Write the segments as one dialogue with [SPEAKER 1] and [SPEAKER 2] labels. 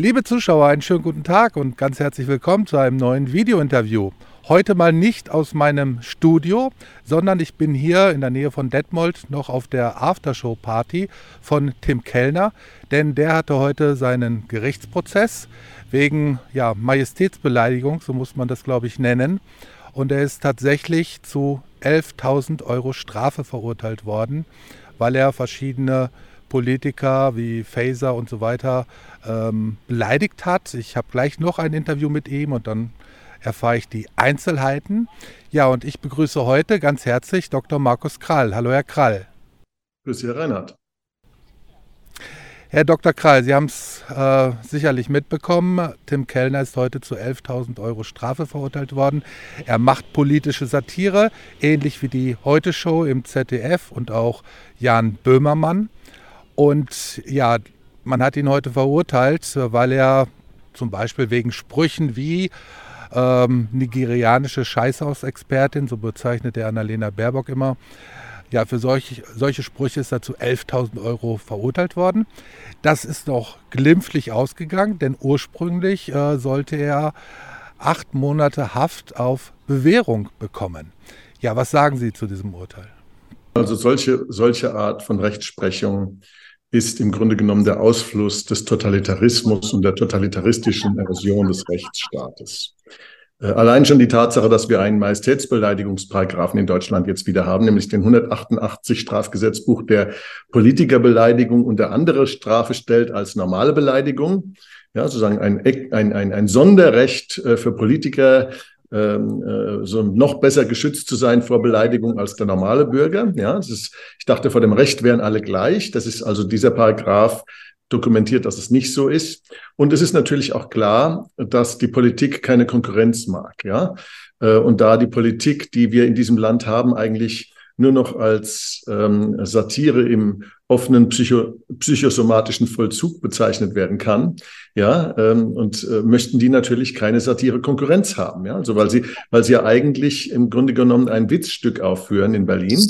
[SPEAKER 1] Liebe Zuschauer, einen schönen guten Tag und ganz herzlich willkommen zu einem neuen Video-Interview. Heute mal nicht aus meinem Studio, sondern ich bin hier in der Nähe von Detmold noch auf der Aftershow-Party von Tim Kellner, denn der hatte heute seinen Gerichtsprozess wegen ja, Majestätsbeleidigung, so muss man das glaube ich nennen. Und er ist tatsächlich zu 11.000 Euro Strafe verurteilt worden, weil er verschiedene Politiker wie Faser und so weiter ähm, beleidigt hat. Ich habe gleich noch ein Interview mit ihm und dann erfahre ich die Einzelheiten. Ja, und ich begrüße heute ganz herzlich Dr. Markus Krall. Hallo, Herr Krall.
[SPEAKER 2] Grüß Sie, Herr Reinhardt.
[SPEAKER 1] Herr Dr. Krall, Sie haben es äh, sicherlich mitbekommen. Tim Kellner ist heute zu 11.000 Euro Strafe verurteilt worden. Er macht politische Satire, ähnlich wie die Heute-Show im ZDF und auch Jan Böhmermann. Und ja, man hat ihn heute verurteilt, weil er zum Beispiel wegen Sprüchen wie ähm, nigerianische Scheißhausexpertin, so bezeichnet er Annalena Baerbock immer, ja, für solch, solche Sprüche ist er zu 11.000 Euro verurteilt worden. Das ist noch glimpflich ausgegangen, denn ursprünglich äh, sollte er acht Monate Haft auf Bewährung bekommen. Ja, was sagen Sie zu diesem Urteil?
[SPEAKER 2] Also solche, solche Art von Rechtsprechung ist im Grunde genommen der Ausfluss des Totalitarismus und der totalitaristischen Erosion des Rechtsstaates. Äh, allein schon die Tatsache, dass wir einen Majestätsbeleidigungsparagraphen in Deutschland jetzt wieder haben, nämlich den 188 Strafgesetzbuch der Politikerbeleidigung und der andere Strafe stellt als normale Beleidigung. Ja, sozusagen ein, ein, ein, ein Sonderrecht äh, für Politiker, ähm, äh, so noch besser geschützt zu sein vor Beleidigung als der normale Bürger. Ja, das ist, ich dachte, vor dem Recht wären alle gleich. Das ist also dieser Paragraph dokumentiert, dass es nicht so ist. Und es ist natürlich auch klar, dass die Politik keine Konkurrenz mag. Ja, äh, und da die Politik, die wir in diesem Land haben, eigentlich nur noch als ähm, Satire im offenen psycho psychosomatischen Vollzug bezeichnet werden kann, ja, ähm, und äh, möchten die natürlich keine Satire-Konkurrenz haben, ja, also weil sie, weil sie ja eigentlich im Grunde genommen ein Witzstück aufführen in Berlin,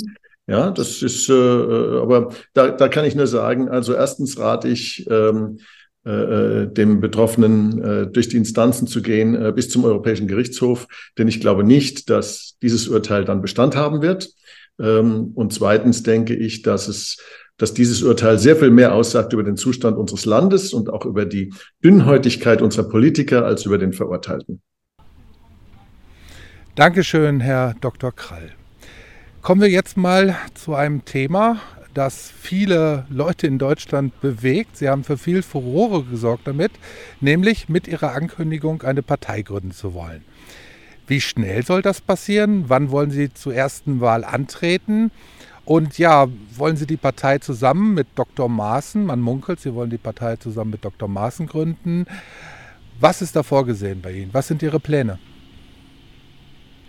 [SPEAKER 2] ja, das ist, äh, äh aber da, da kann ich nur sagen, also erstens rate ich ähm, äh, äh dem Betroffenen äh, durch die Instanzen zu gehen äh, bis zum Europäischen Gerichtshof, denn ich glaube nicht, dass dieses Urteil dann Bestand haben wird. Ähm, und zweitens denke ich, dass es dass dieses Urteil sehr viel mehr aussagt über den Zustand unseres Landes und auch über die Dünnhäutigkeit unserer Politiker als über den Verurteilten.
[SPEAKER 1] Dankeschön, Herr Dr. Krall. Kommen wir jetzt mal zu einem Thema, das viele Leute in Deutschland bewegt. Sie haben für viel Furore gesorgt damit, nämlich mit ihrer Ankündigung, eine Partei gründen zu wollen. Wie schnell soll das passieren? Wann wollen Sie zur ersten Wahl antreten? Und ja, wollen Sie die Partei zusammen mit Dr. Maaßen, man munkelt, Sie wollen die Partei zusammen mit Dr. Maaßen gründen. Was ist da vorgesehen bei Ihnen? Was sind Ihre Pläne?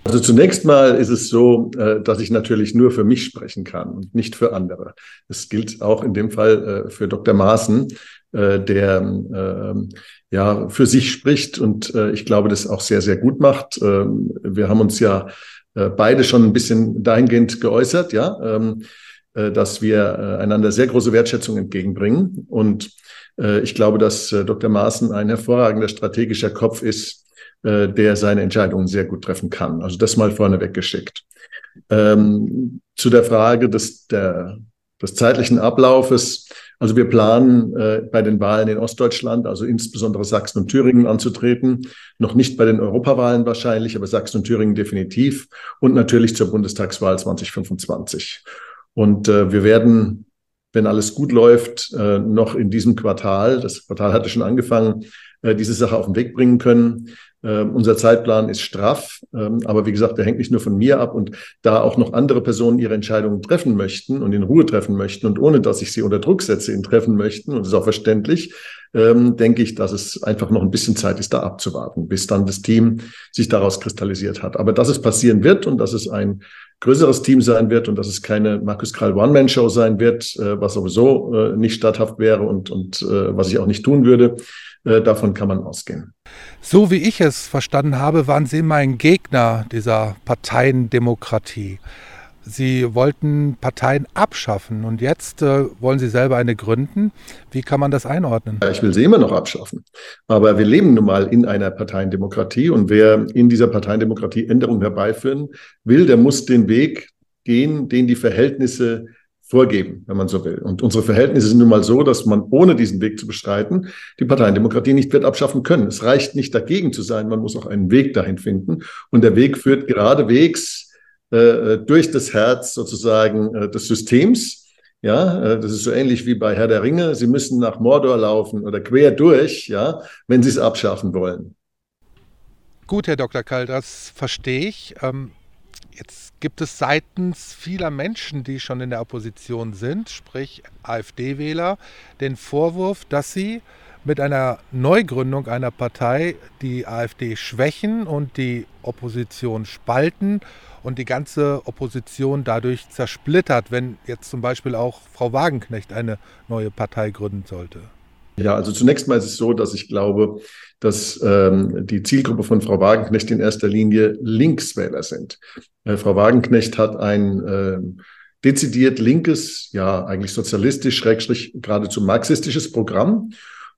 [SPEAKER 2] Also zunächst mal ist es so, äh, dass ich natürlich nur für mich sprechen kann und nicht für andere. Das gilt auch in dem Fall äh, für Dr. Maaßen, äh, der ja für sich spricht und ich glaube, das auch sehr, sehr gut macht. Ähm, wir haben uns ja beide schon ein bisschen dahingehend geäußert, ja, ähm, dass wir einander sehr große Wertschätzung entgegenbringen. Und ich glaube, dass Dr. Maaßen ein hervorragender strategischer Kopf ist, äh, der seine Entscheidungen sehr gut treffen kann. Also das mal vorneweg geschickt. Ähm, zu der Frage des, der, des zeitlichen Ablaufes. Also wir planen äh, bei den Wahlen in Ostdeutschland, also insbesondere Sachsen und Thüringen anzutreten. Noch nicht bei den Europawahlen wahrscheinlich, aber Sachsen und Thüringen definitiv. Und natürlich zur Bundestagswahl 2025. Und äh, wir werden, wenn alles gut läuft, äh, noch in diesem Quartal, das Quartal hatte schon angefangen, äh, diese Sache auf den Weg bringen können. Ähm, unser Zeitplan ist straff, ähm, aber wie gesagt, der hängt nicht nur von mir ab und da auch noch andere Personen ihre Entscheidungen treffen möchten und in Ruhe treffen möchten und ohne dass ich sie unter Druck setze, ihn treffen möchten, und das ist auch verständlich, ähm, denke ich, dass es einfach noch ein bisschen Zeit ist, da abzuwarten, bis dann das Team sich daraus kristallisiert hat. Aber dass es passieren wird und dass es ein größeres Team sein wird und dass es keine Markus Krall One-Man-Show sein wird, äh, was sowieso äh, nicht statthaft wäre und, und äh, was ich auch nicht tun würde, davon kann man ausgehen.
[SPEAKER 1] So wie ich es verstanden habe, waren Sie mein Gegner dieser Parteiendemokratie. Sie wollten Parteien abschaffen und jetzt äh, wollen Sie selber eine gründen. Wie kann man das einordnen?
[SPEAKER 2] Ich will sie immer noch abschaffen. Aber wir leben nun mal in einer Parteiendemokratie und wer in dieser Parteiendemokratie Änderungen herbeiführen will, der muss den Weg gehen, den die Verhältnisse vorgeben, wenn man so will. Und unsere Verhältnisse sind nun mal so, dass man ohne diesen Weg zu bestreiten die Parteiendemokratie nicht wird abschaffen können. Es reicht nicht dagegen zu sein, man muss auch einen Weg dahin finden. Und der Weg führt geradewegs äh, durch das Herz sozusagen äh, des Systems. Ja, äh, das ist so ähnlich wie bei Herr der Ringe. Sie müssen nach Mordor laufen oder quer durch, ja, wenn Sie es abschaffen wollen.
[SPEAKER 1] Gut, Herr Dr. Kall, das verstehe ich. Ähm, jetzt gibt es seitens vieler Menschen, die schon in der Opposition sind, sprich AfD-Wähler, den Vorwurf, dass sie mit einer Neugründung einer Partei die AfD schwächen und die Opposition spalten und die ganze Opposition dadurch zersplittert, wenn jetzt zum Beispiel auch Frau Wagenknecht eine neue Partei gründen sollte.
[SPEAKER 2] Ja, also zunächst mal ist es so, dass ich glaube, dass ähm, die Zielgruppe von Frau Wagenknecht in erster Linie Linkswähler sind. Äh, Frau Wagenknecht hat ein äh, dezidiert linkes, ja eigentlich sozialistisch, schrägstrich geradezu marxistisches Programm.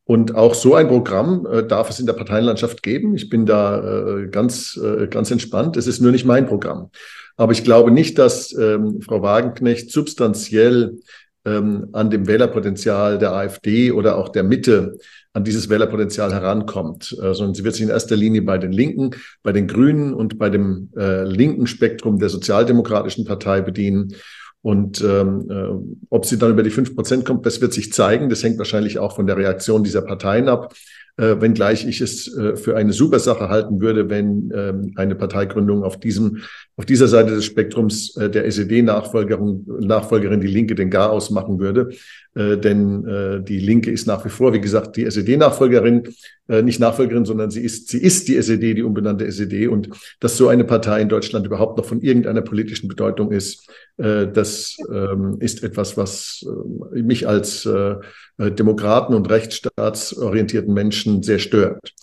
[SPEAKER 2] Und auch so ein Programm äh, darf es in der Parteienlandschaft geben. Ich bin da äh, ganz, äh, ganz entspannt. Es ist nur nicht mein Programm. Aber ich glaube nicht, dass ähm, Frau Wagenknecht substanziell ähm, an dem Wählerpotenzial der AfD oder auch der Mitte an dieses Wählerpotenzial herankommt, äh, sondern sie wird sich in erster Linie bei den Linken, bei den Grünen und bei dem äh, linken Spektrum der Sozialdemokratischen Partei bedienen. Und ähm, äh, ob sie dann über die fünf Prozent kommt, das wird sich zeigen. Das hängt wahrscheinlich auch von der Reaktion dieser Parteien ab äh, wenngleich ich es äh, für eine super Sache halten würde, wenn ähm, eine Parteigründung auf diesem, auf dieser Seite des Spektrums äh, der SED-Nachfolgerin, Nachfolgerin die Linke den Gar ausmachen würde. Äh, denn äh, die Linke ist nach wie vor, wie gesagt, die SED-Nachfolgerin, äh, nicht Nachfolgerin, sondern sie ist, sie ist die SED, die unbenannte SED. Und dass so eine Partei in Deutschland überhaupt noch von irgendeiner politischen Bedeutung ist, äh, das ähm, ist etwas, was äh, mich als äh, Demokraten und rechtsstaatsorientierten Menschen sehr stört.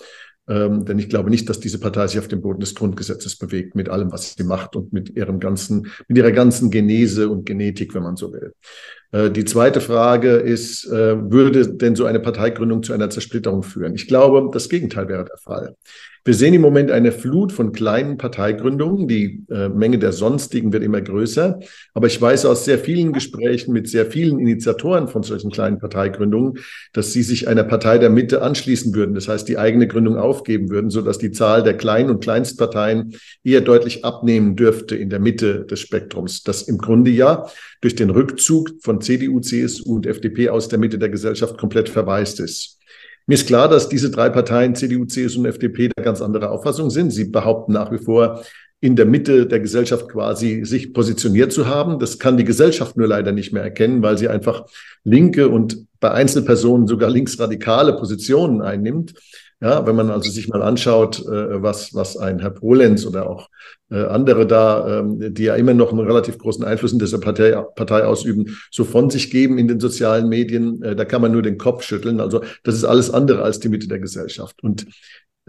[SPEAKER 2] Ähm, denn ich glaube nicht, dass diese Partei sich auf dem Boden des Grundgesetzes bewegt, mit allem, was sie macht und mit ihrem ganzen, mit ihrer ganzen Genese und Genetik, wenn man so will. Äh, die zweite Frage ist, äh, würde denn so eine Parteigründung zu einer Zersplitterung führen? Ich glaube, das Gegenteil wäre der Fall. Wir sehen im Moment eine Flut von kleinen Parteigründungen. Die äh, Menge der sonstigen wird immer größer. Aber ich weiß aus sehr vielen Gesprächen mit sehr vielen Initiatoren von solchen kleinen Parteigründungen, dass sie sich einer Partei der Mitte anschließen würden. Das heißt, die eigene Gründung aufgeben würden, sodass die Zahl der kleinen und Kleinstparteien eher deutlich abnehmen dürfte in der Mitte des Spektrums. Das im Grunde ja durch den Rückzug von CDU, CSU und FDP aus der Mitte der Gesellschaft komplett verwaist ist. Mir ist klar, dass diese drei Parteien, CDU, CSU und FDP, da ganz andere Auffassung sind. Sie behaupten nach wie vor, in der Mitte der Gesellschaft quasi sich positioniert zu haben. Das kann die Gesellschaft nur leider nicht mehr erkennen, weil sie einfach linke und bei Einzelpersonen sogar linksradikale Positionen einnimmt. Ja, wenn man also sich mal anschaut, äh, was, was ein Herr Polenz oder auch äh, andere da, ähm, die ja immer noch einen relativ großen Einfluss in dieser Partei, Partei ausüben, so von sich geben in den sozialen Medien, äh, da kann man nur den Kopf schütteln. Also das ist alles andere als die Mitte der Gesellschaft. Und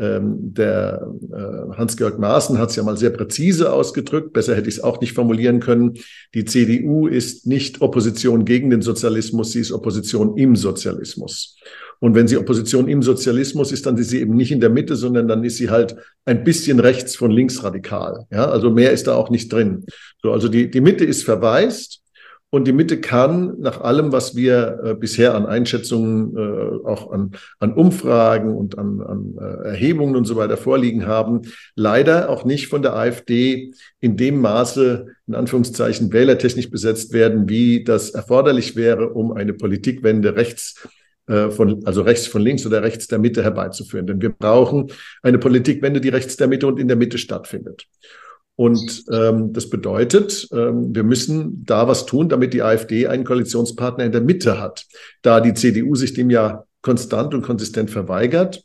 [SPEAKER 2] ähm, der äh, Hans-Georg Maaßen hat es ja mal sehr präzise ausgedrückt, besser hätte ich es auch nicht formulieren können. Die CDU ist nicht Opposition gegen den Sozialismus, sie ist Opposition im Sozialismus. Und wenn sie Opposition im Sozialismus ist, dann ist sie eben nicht in der Mitte, sondern dann ist sie halt ein bisschen rechts von linksradikal. Ja, also mehr ist da auch nicht drin. So, also die, die Mitte ist verwaist. Und die Mitte kann nach allem, was wir äh, bisher an Einschätzungen, äh, auch an, an Umfragen und an, an äh, Erhebungen und so weiter vorliegen haben, leider auch nicht von der AfD in dem Maße, in Anführungszeichen, wählertechnisch besetzt werden, wie das erforderlich wäre, um eine Politikwende rechts von, also rechts von links oder rechts der Mitte herbeizuführen. Denn wir brauchen eine Politikwende, die rechts der Mitte und in der Mitte stattfindet. Und ähm, das bedeutet, ähm, wir müssen da was tun, damit die AfD einen Koalitionspartner in der Mitte hat. Da die CDU sich dem ja konstant und konsistent verweigert,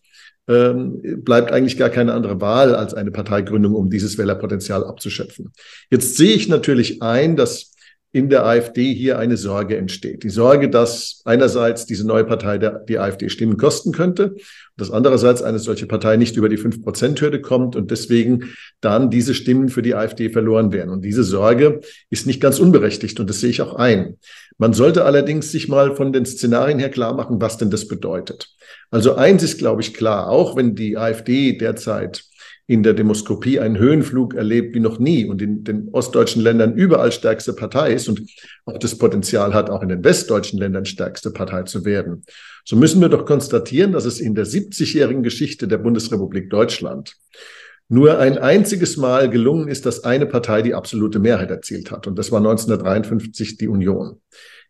[SPEAKER 2] ähm, bleibt eigentlich gar keine andere Wahl als eine Parteigründung, um dieses Wählerpotenzial abzuschöpfen. Jetzt sehe ich natürlich ein, dass in der AfD hier eine Sorge entsteht. Die Sorge, dass einerseits diese neue Partei der, die AfD Stimmen kosten könnte, dass andererseits eine solche Partei nicht über die 5-Prozent-Hürde kommt und deswegen dann diese Stimmen für die AfD verloren werden. Und diese Sorge ist nicht ganz unberechtigt und das sehe ich auch ein. Man sollte allerdings sich mal von den Szenarien her klar machen, was denn das bedeutet. Also eins ist, glaube ich, klar, auch wenn die AfD derzeit in der Demoskopie einen Höhenflug erlebt wie noch nie und in den ostdeutschen Ländern überall stärkste Partei ist und auch das Potenzial hat, auch in den westdeutschen Ländern stärkste Partei zu werden. So müssen wir doch konstatieren, dass es in der 70-jährigen Geschichte der Bundesrepublik Deutschland nur ein einziges Mal gelungen ist, dass eine Partei die absolute Mehrheit erzielt hat. Und das war 1953 die Union.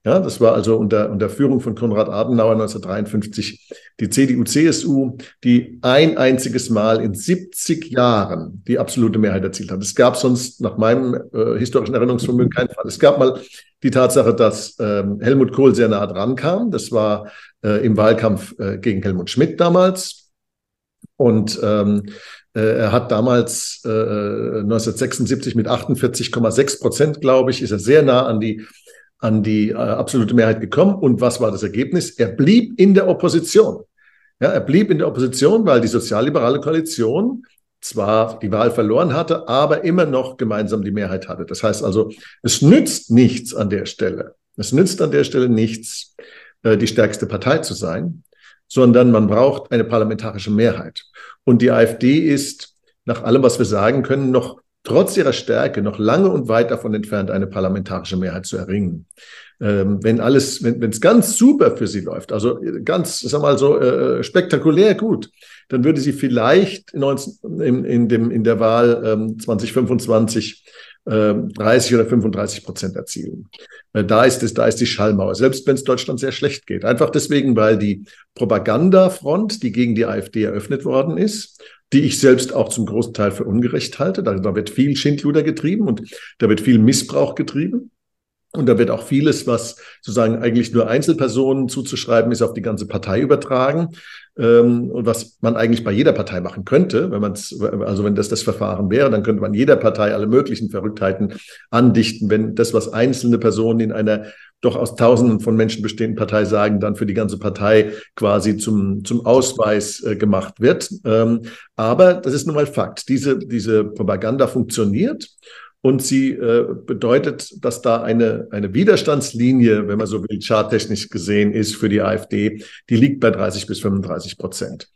[SPEAKER 2] Ja, das war also unter, unter Führung von Konrad Adenauer 1953 die CDU-CSU, die ein einziges Mal in 70 Jahren die absolute Mehrheit erzielt hat. Es gab sonst nach meinem äh, historischen Erinnerungsvermögen keinen Fall. Es gab mal die Tatsache, dass ähm, Helmut Kohl sehr nah dran kam. Das war äh, im Wahlkampf äh, gegen Helmut Schmidt damals. Und ähm, äh, er hat damals äh, 1976 mit 48,6 Prozent, glaube ich, ist er sehr nah an die an die äh, absolute Mehrheit gekommen. Und was war das Ergebnis? Er blieb in der Opposition. Ja, er blieb in der Opposition, weil die sozialliberale Koalition zwar die Wahl verloren hatte, aber immer noch gemeinsam die Mehrheit hatte. Das heißt also, es nützt nichts an der Stelle. Es nützt an der Stelle nichts, äh, die stärkste Partei zu sein, sondern man braucht eine parlamentarische Mehrheit. Und die AfD ist nach allem, was wir sagen können, noch trotz ihrer Stärke noch lange und weit davon entfernt, eine parlamentarische Mehrheit zu erringen. Ähm, wenn alles, wenn es ganz super für sie läuft, also ganz, sag mal so äh, spektakulär gut, dann würde sie vielleicht 19, in, in, dem, in der Wahl ähm, 2025 äh, 30 oder 35 Prozent erzielen. Äh, da ist es, da ist die Schallmauer, selbst wenn es Deutschland sehr schlecht geht. Einfach deswegen, weil die Propagandafront, die gegen die AfD eröffnet worden ist, die ich selbst auch zum großen Teil für ungerecht halte. Da, da wird viel Schindluder getrieben und da wird viel Missbrauch getrieben. Und da wird auch vieles, was sozusagen eigentlich nur Einzelpersonen zuzuschreiben ist, auf die ganze Partei übertragen. Ähm, und was man eigentlich bei jeder Partei machen könnte, wenn man es, also wenn das das Verfahren wäre, dann könnte man jeder Partei alle möglichen Verrücktheiten andichten. Wenn das, was einzelne Personen in einer doch aus Tausenden von Menschen bestehenden Partei sagen, dann für die ganze Partei quasi zum, zum Ausweis äh, gemacht wird. Ähm, aber das ist nun mal Fakt. Diese, diese Propaganda funktioniert. Und sie äh, bedeutet, dass da eine, eine Widerstandslinie, wenn man so will, charttechnisch gesehen ist für die AfD, die liegt bei 30 bis 35 Prozent.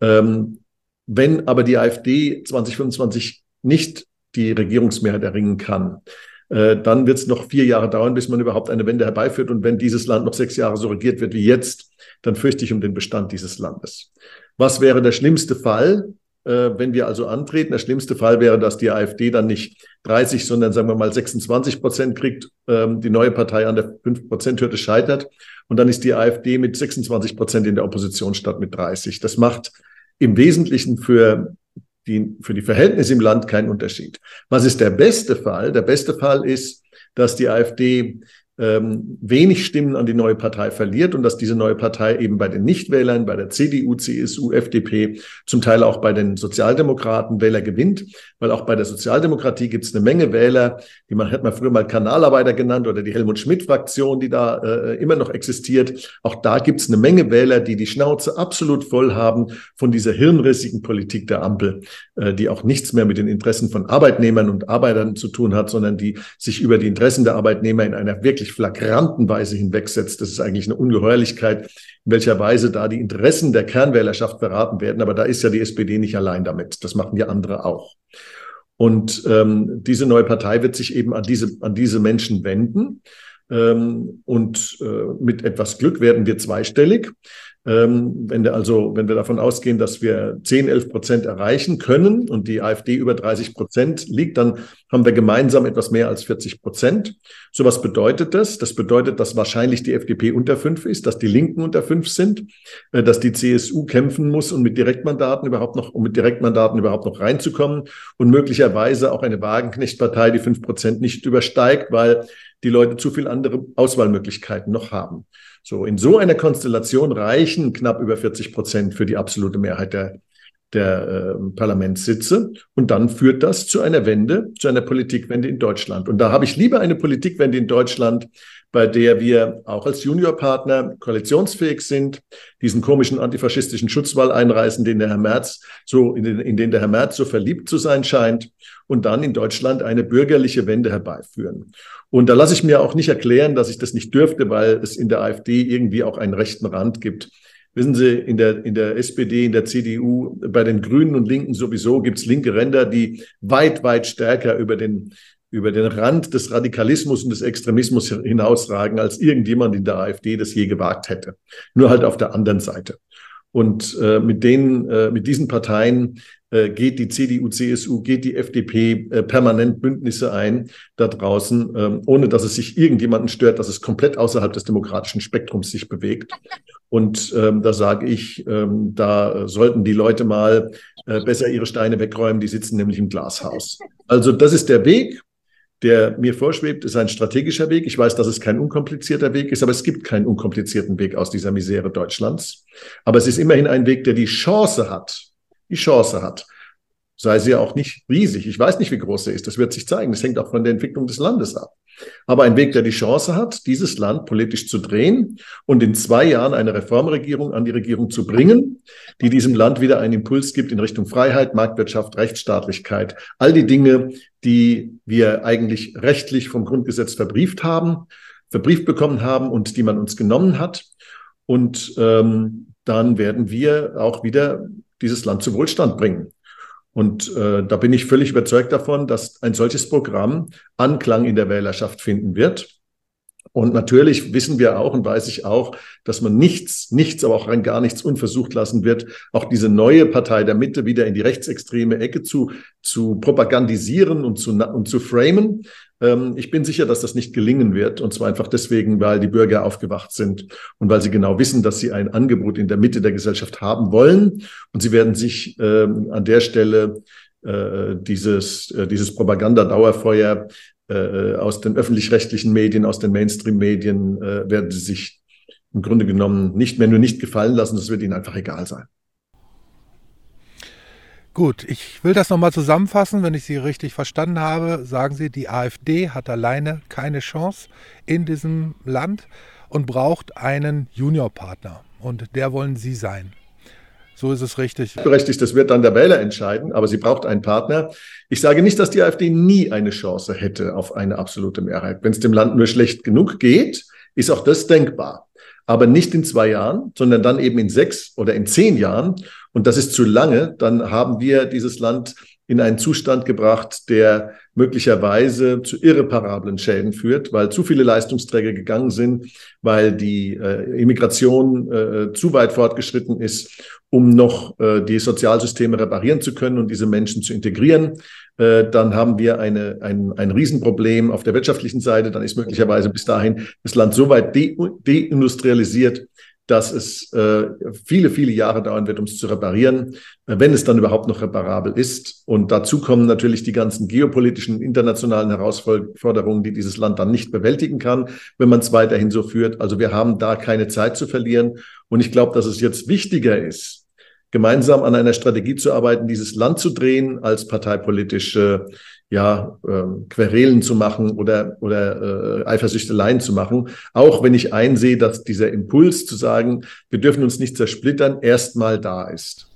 [SPEAKER 2] Ähm, wenn aber die AfD 2025 nicht die Regierungsmehrheit erringen kann, dann wird es noch vier Jahre dauern, bis man überhaupt eine Wende herbeiführt. Und wenn dieses Land noch sechs Jahre so regiert wird wie jetzt, dann fürchte ich um den Bestand dieses Landes. Was wäre der schlimmste Fall, äh, wenn wir also antreten? Der schlimmste Fall wäre, dass die AfD dann nicht 30, sondern sagen wir mal 26 Prozent kriegt, ähm, die neue Partei an der 5 Prozent Hürde scheitert. Und dann ist die AfD mit 26 Prozent in der Opposition statt mit 30. Das macht im Wesentlichen für die, für die Verhältnisse im Land kein Unterschied. Was ist der beste Fall? Der beste Fall ist, dass die AfD ähm, wenig Stimmen an die neue Partei verliert und dass diese neue Partei eben bei den Nichtwählern, bei der CDU, CSU, FDP, zum Teil auch bei den Sozialdemokraten Wähler gewinnt, weil auch bei der Sozialdemokratie gibt es eine Menge Wähler, die man hätte man früher mal Kanalarbeiter genannt oder die Helmut Schmidt-Fraktion, die da äh, immer noch existiert. Auch da gibt es eine Menge Wähler, die die Schnauze absolut voll haben von dieser hirnrissigen Politik der Ampel, äh, die auch nichts mehr mit den Interessen von Arbeitnehmern und Arbeitern zu tun hat, sondern die sich über die Interessen der Arbeitnehmer in einer wirklich wirklich flagranten Weise hinwegsetzt. Das ist eigentlich eine Ungeheuerlichkeit, in welcher Weise da die Interessen der Kernwählerschaft beraten werden. Aber da ist ja die SPD nicht allein damit. Das machen ja andere auch. Und ähm, diese neue Partei wird sich eben an diese, an diese Menschen wenden. Ähm, und äh, mit etwas Glück werden wir zweistellig. Ähm, wenn, wir also, wenn wir davon ausgehen, dass wir 10, 11 Prozent erreichen können und die AfD über 30 Prozent liegt, dann haben wir gemeinsam etwas mehr als 40 Prozent. So was bedeutet das? Das bedeutet, dass wahrscheinlich die FDP unter fünf ist, dass die Linken unter fünf sind, äh, dass die CSU kämpfen muss, um mit Direktmandaten überhaupt noch, um mit Direktmandaten überhaupt noch reinzukommen und möglicherweise auch eine Wagenknechtpartei die fünf Prozent nicht übersteigt, weil die Leute zu viel andere Auswahlmöglichkeiten noch haben. So, in so einer Konstellation reichen knapp über 40 Prozent für die absolute Mehrheit der, der äh, Parlamentssitze. Und dann führt das zu einer Wende, zu einer Politikwende in Deutschland. Und da habe ich lieber eine Politikwende in Deutschland, bei der wir auch als Juniorpartner koalitionsfähig sind, diesen komischen antifaschistischen Schutzwall einreißen, den der Herr Merz so, in den, in den der Herr Merz so verliebt zu sein scheint, und dann in Deutschland eine bürgerliche Wende herbeiführen. Und da lasse ich mir auch nicht erklären, dass ich das nicht dürfte, weil es in der AfD irgendwie auch einen rechten Rand gibt. Wissen Sie, in der, in der SPD, in der CDU, bei den Grünen und Linken sowieso gibt es linke Ränder, die weit, weit stärker über den, über den Rand des Radikalismus und des Extremismus hinausragen, als irgendjemand in der AfD das je gewagt hätte. Nur halt auf der anderen Seite. Und äh, mit denen, äh, mit diesen Parteien geht die CDU, CSU, geht die FDP äh, permanent Bündnisse ein da draußen, ähm, ohne dass es sich irgendjemanden stört, dass es komplett außerhalb des demokratischen Spektrums sich bewegt. Und ähm, da sage ich, ähm, da sollten die Leute mal äh, besser ihre Steine wegräumen, die sitzen nämlich im Glashaus. Also das ist der Weg, der mir vorschwebt, ist ein strategischer Weg. Ich weiß, dass es kein unkomplizierter Weg ist, aber es gibt keinen unkomplizierten Weg aus dieser Misere Deutschlands. Aber es ist immerhin ein Weg, der die Chance hat, die Chance hat. Sei sie ja auch nicht riesig. Ich weiß nicht, wie groß sie ist. Das wird sich zeigen. Das hängt auch von der Entwicklung des Landes ab. Aber ein Weg, der die Chance hat, dieses Land politisch zu drehen und in zwei Jahren eine Reformregierung an die Regierung zu bringen, die diesem Land wieder einen Impuls gibt in Richtung Freiheit, Marktwirtschaft, Rechtsstaatlichkeit. All die Dinge, die wir eigentlich rechtlich vom Grundgesetz verbrieft haben, verbrieft bekommen haben und die man uns genommen hat. Und ähm, dann werden wir auch wieder dieses Land zu Wohlstand bringen. Und äh, da bin ich völlig überzeugt davon, dass ein solches Programm Anklang in der Wählerschaft finden wird. Und natürlich wissen wir auch und weiß ich auch, dass man nichts, nichts, aber auch rein gar nichts unversucht lassen wird, auch diese neue Partei der Mitte wieder in die rechtsextreme Ecke zu, zu propagandisieren und zu, und zu framen. Ähm, ich bin sicher, dass das nicht gelingen wird. Und zwar einfach deswegen, weil die Bürger aufgewacht sind und weil sie genau wissen, dass sie ein Angebot in der Mitte der Gesellschaft haben wollen. Und sie werden sich ähm, an der Stelle äh, dieses, äh, dieses Propagandadauerfeuer äh, aus den öffentlich-rechtlichen Medien, aus den Mainstream-Medien, äh, werden sie sich im Grunde genommen nicht mehr nur nicht gefallen lassen. Das wird ihnen einfach egal sein.
[SPEAKER 1] Gut, ich will das nochmal zusammenfassen. Wenn ich Sie richtig verstanden habe, sagen Sie, die AfD hat alleine keine Chance in diesem Land und braucht einen Juniorpartner. Und der wollen Sie sein. So ist es richtig.
[SPEAKER 2] Berechtigt, das wird dann der Wähler entscheiden, aber sie braucht einen Partner. Ich sage nicht, dass die AfD nie eine Chance hätte auf eine absolute Mehrheit. Wenn es dem Land nur schlecht genug geht, ist auch das denkbar. Aber nicht in zwei Jahren, sondern dann eben in sechs oder in zehn Jahren und das ist zu lange, dann haben wir dieses Land in einen Zustand gebracht, der möglicherweise zu irreparablen Schäden führt, weil zu viele Leistungsträger gegangen sind, weil die äh, Immigration äh, zu weit fortgeschritten ist, um noch äh, die Sozialsysteme reparieren zu können und diese Menschen zu integrieren. Äh, dann haben wir eine, ein, ein Riesenproblem auf der wirtschaftlichen Seite. Dann ist möglicherweise bis dahin das Land so weit de deindustrialisiert, dass es äh, viele, viele Jahre dauern wird, um es zu reparieren, äh, wenn es dann überhaupt noch reparabel ist. Und dazu kommen natürlich die ganzen geopolitischen, internationalen Herausforderungen, die dieses Land dann nicht bewältigen kann, wenn man es weiterhin so führt. Also wir haben da keine Zeit zu verlieren. Und ich glaube, dass es jetzt wichtiger ist, gemeinsam an einer Strategie zu arbeiten, dieses Land zu drehen, als parteipolitische ja, äh, Querelen zu machen oder, oder äh, Eifersüchteleien zu machen. Auch wenn ich einsehe, dass dieser Impuls zu sagen, wir dürfen uns nicht zersplittern, erstmal da ist.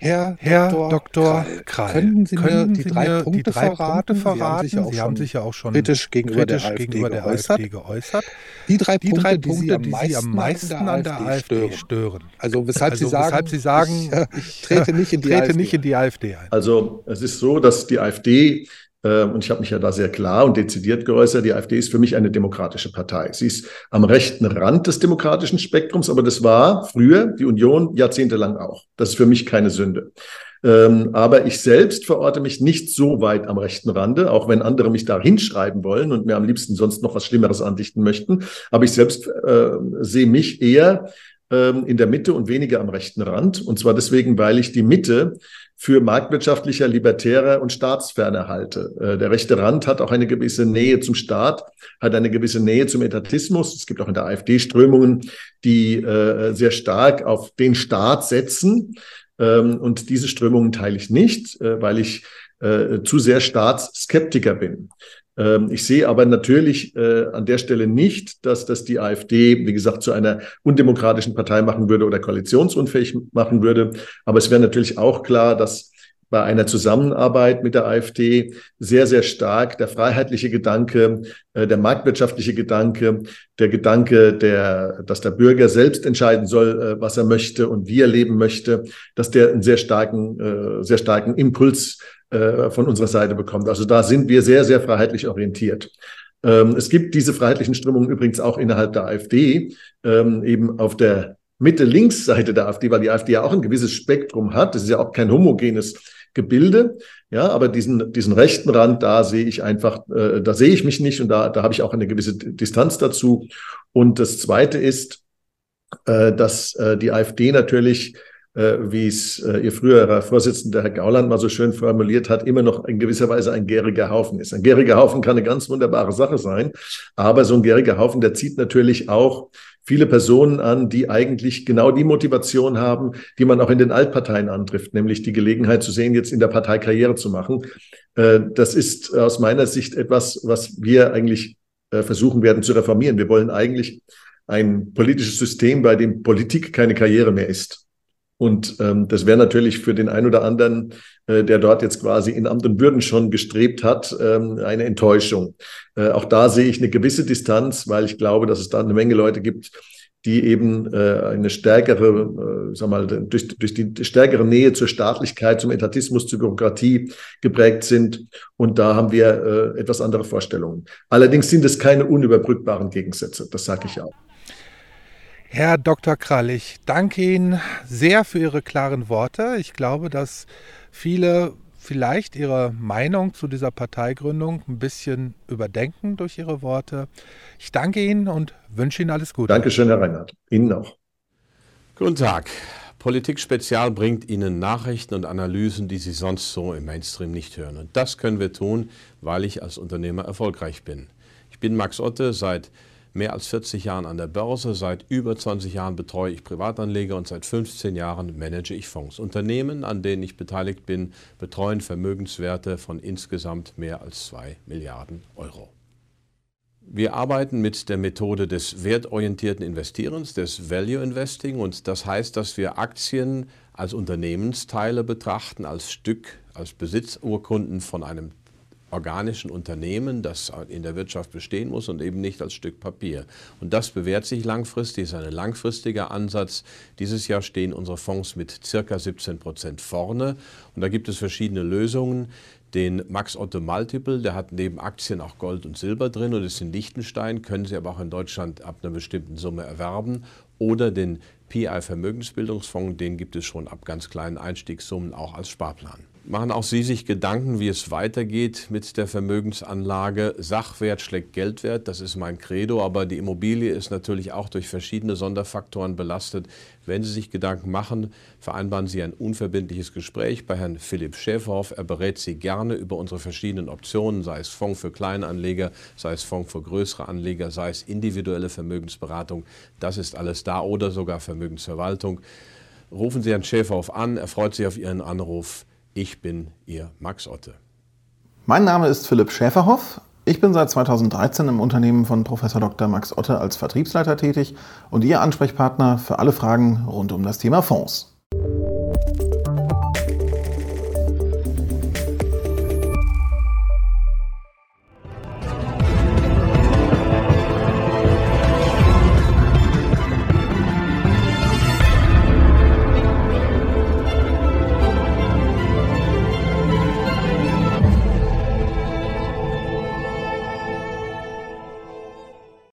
[SPEAKER 1] Herr, Herr Dr. Krall, können Sie können mir die drei, mir Punkte, die drei verraten? verraten? Sie, haben sich, haben sich ja auch schon kritisch gegenüber, kritisch der, AfD gegenüber der AfD geäußert. Die drei die Punkte, drei Punkte die, Sie, die Sie am meisten an der, AfD stören.
[SPEAKER 2] Also weshalb, also, Sie, sagen, weshalb Sie sagen,
[SPEAKER 1] ich, äh, ich trete, nicht in, die trete nicht in die AfD ein.
[SPEAKER 2] Also es ist so, dass die AfD und ich habe mich ja da sehr klar und dezidiert geäußert, die AfD ist für mich eine demokratische Partei. Sie ist am rechten Rand des demokratischen Spektrums, aber das war früher die Union jahrzehntelang auch. Das ist für mich keine Sünde. Ähm, aber ich selbst verorte mich nicht so weit am rechten Rande, auch wenn andere mich da hinschreiben wollen und mir am liebsten sonst noch was Schlimmeres andichten möchten. Aber ich selbst äh, sehe mich eher ähm, in der Mitte und weniger am rechten Rand. Und zwar deswegen, weil ich die Mitte für marktwirtschaftlicher, libertärer und staatsferner halte. Äh, der rechte Rand hat auch eine gewisse Nähe zum Staat, hat eine gewisse Nähe zum Etatismus. Es gibt auch in der AfD Strömungen, die äh, sehr stark auf den Staat setzen. Ähm, und diese Strömungen teile ich nicht, äh, weil ich zu sehr Staatsskeptiker bin. Ähm, ich sehe aber natürlich äh, an der Stelle nicht, dass das die AfD, wie gesagt, zu einer undemokratischen Partei machen würde oder koalitionsunfähig machen würde. Aber es wäre natürlich auch klar, dass bei einer Zusammenarbeit mit der AfD sehr, sehr stark der freiheitliche Gedanke, äh, der marktwirtschaftliche Gedanke, der Gedanke, der, dass der Bürger selbst entscheiden soll, äh, was er möchte und wie er leben möchte, dass der einen sehr starken, äh, sehr starken Impuls von unserer Seite bekommt. Also da sind wir sehr, sehr freiheitlich orientiert. Ähm, es gibt diese freiheitlichen Strömungen übrigens auch innerhalb der AfD, ähm, eben auf der Mitte-Links-Seite der AfD, weil die AfD ja auch ein gewisses Spektrum hat. Das ist ja auch kein homogenes Gebilde. Ja, aber diesen, diesen rechten Rand, da sehe ich einfach, äh, da sehe ich mich nicht und da, da habe ich auch eine gewisse Distanz dazu. Und das Zweite ist, äh, dass äh, die AfD natürlich wie es äh, Ihr früherer Vorsitzender Herr Gauland mal so schön formuliert hat, immer noch in gewisser Weise ein gäriger Haufen ist. Ein gäriger Haufen kann eine ganz wunderbare Sache sein, aber so ein gäriger Haufen, der zieht natürlich auch viele Personen an, die eigentlich genau die Motivation haben, die man auch in den Altparteien antrifft, nämlich die Gelegenheit zu sehen, jetzt in der Partei Karriere zu machen. Äh, das ist aus meiner Sicht etwas, was wir eigentlich äh, versuchen werden zu reformieren. Wir wollen eigentlich ein politisches System, bei dem Politik keine Karriere mehr ist. Und ähm, das wäre natürlich für den einen oder anderen, äh, der dort jetzt quasi in Amt und Würden schon gestrebt hat, ähm, eine Enttäuschung. Äh, auch da sehe ich eine gewisse Distanz, weil ich glaube, dass es da eine Menge Leute gibt, die eben äh, eine stärkere, äh, sag mal, durch, durch die stärkere Nähe zur Staatlichkeit, zum Etatismus, zur Bürokratie geprägt sind. Und da haben wir äh, etwas andere Vorstellungen. Allerdings sind es keine unüberbrückbaren Gegensätze, das sage ich auch.
[SPEAKER 1] Herr Dr. Krall, ich danke Ihnen sehr für Ihre klaren Worte. Ich glaube, dass viele vielleicht ihre Meinung zu dieser Parteigründung ein bisschen überdenken durch Ihre Worte. Ich danke Ihnen und wünsche Ihnen alles Gute.
[SPEAKER 2] Dankeschön, Herr Reinhardt. Ihnen auch.
[SPEAKER 3] Guten Tag. Politik Spezial bringt Ihnen Nachrichten und Analysen, die Sie sonst so im Mainstream nicht hören. Und das können wir tun, weil ich als Unternehmer erfolgreich bin. Ich bin Max Otte, seit mehr als 40 Jahren an der Börse, seit über 20 Jahren betreue ich Privatanleger und seit 15 Jahren manage ich Fonds. Unternehmen, an denen ich beteiligt bin, betreuen Vermögenswerte von insgesamt mehr als 2 Milliarden Euro. Wir arbeiten mit der Methode des wertorientierten Investierens, des Value Investing und das heißt, dass wir Aktien als Unternehmensteile betrachten, als Stück, als Besitzurkunden von einem organischen Unternehmen, das in der Wirtschaft bestehen muss und eben nicht als Stück Papier. Und das bewährt sich langfristig, ist ein langfristiger Ansatz. Dieses Jahr stehen unsere Fonds mit circa 17 Prozent vorne und da gibt es verschiedene Lösungen. Den Max Otto Multiple, der hat neben Aktien auch Gold und Silber drin und ist in Liechtenstein, können Sie aber auch in Deutschland ab einer bestimmten Summe erwerben. Oder den PI Vermögensbildungsfonds, den gibt es schon ab ganz kleinen Einstiegssummen auch als Sparplan. Machen auch Sie sich Gedanken, wie es weitergeht mit der Vermögensanlage? Sachwert schlägt Geldwert, das ist mein Credo, aber die Immobilie ist natürlich auch durch verschiedene Sonderfaktoren belastet. Wenn Sie sich Gedanken machen, vereinbaren Sie ein unverbindliches Gespräch bei Herrn Philipp Schäferhoff. Er berät Sie gerne über unsere verschiedenen Optionen, sei es Fonds für kleine Anleger, sei es Fonds für größere Anleger, sei es individuelle Vermögensberatung. Das ist alles da oder sogar Vermögensverwaltung. Rufen Sie Herrn Schäferhoff an, er freut sich auf Ihren Anruf. Ich bin Ihr Max Otte.
[SPEAKER 4] Mein Name ist Philipp Schäferhoff. Ich bin seit 2013 im Unternehmen von Prof. Dr. Max Otte als Vertriebsleiter tätig und Ihr Ansprechpartner für alle Fragen rund um das Thema Fonds.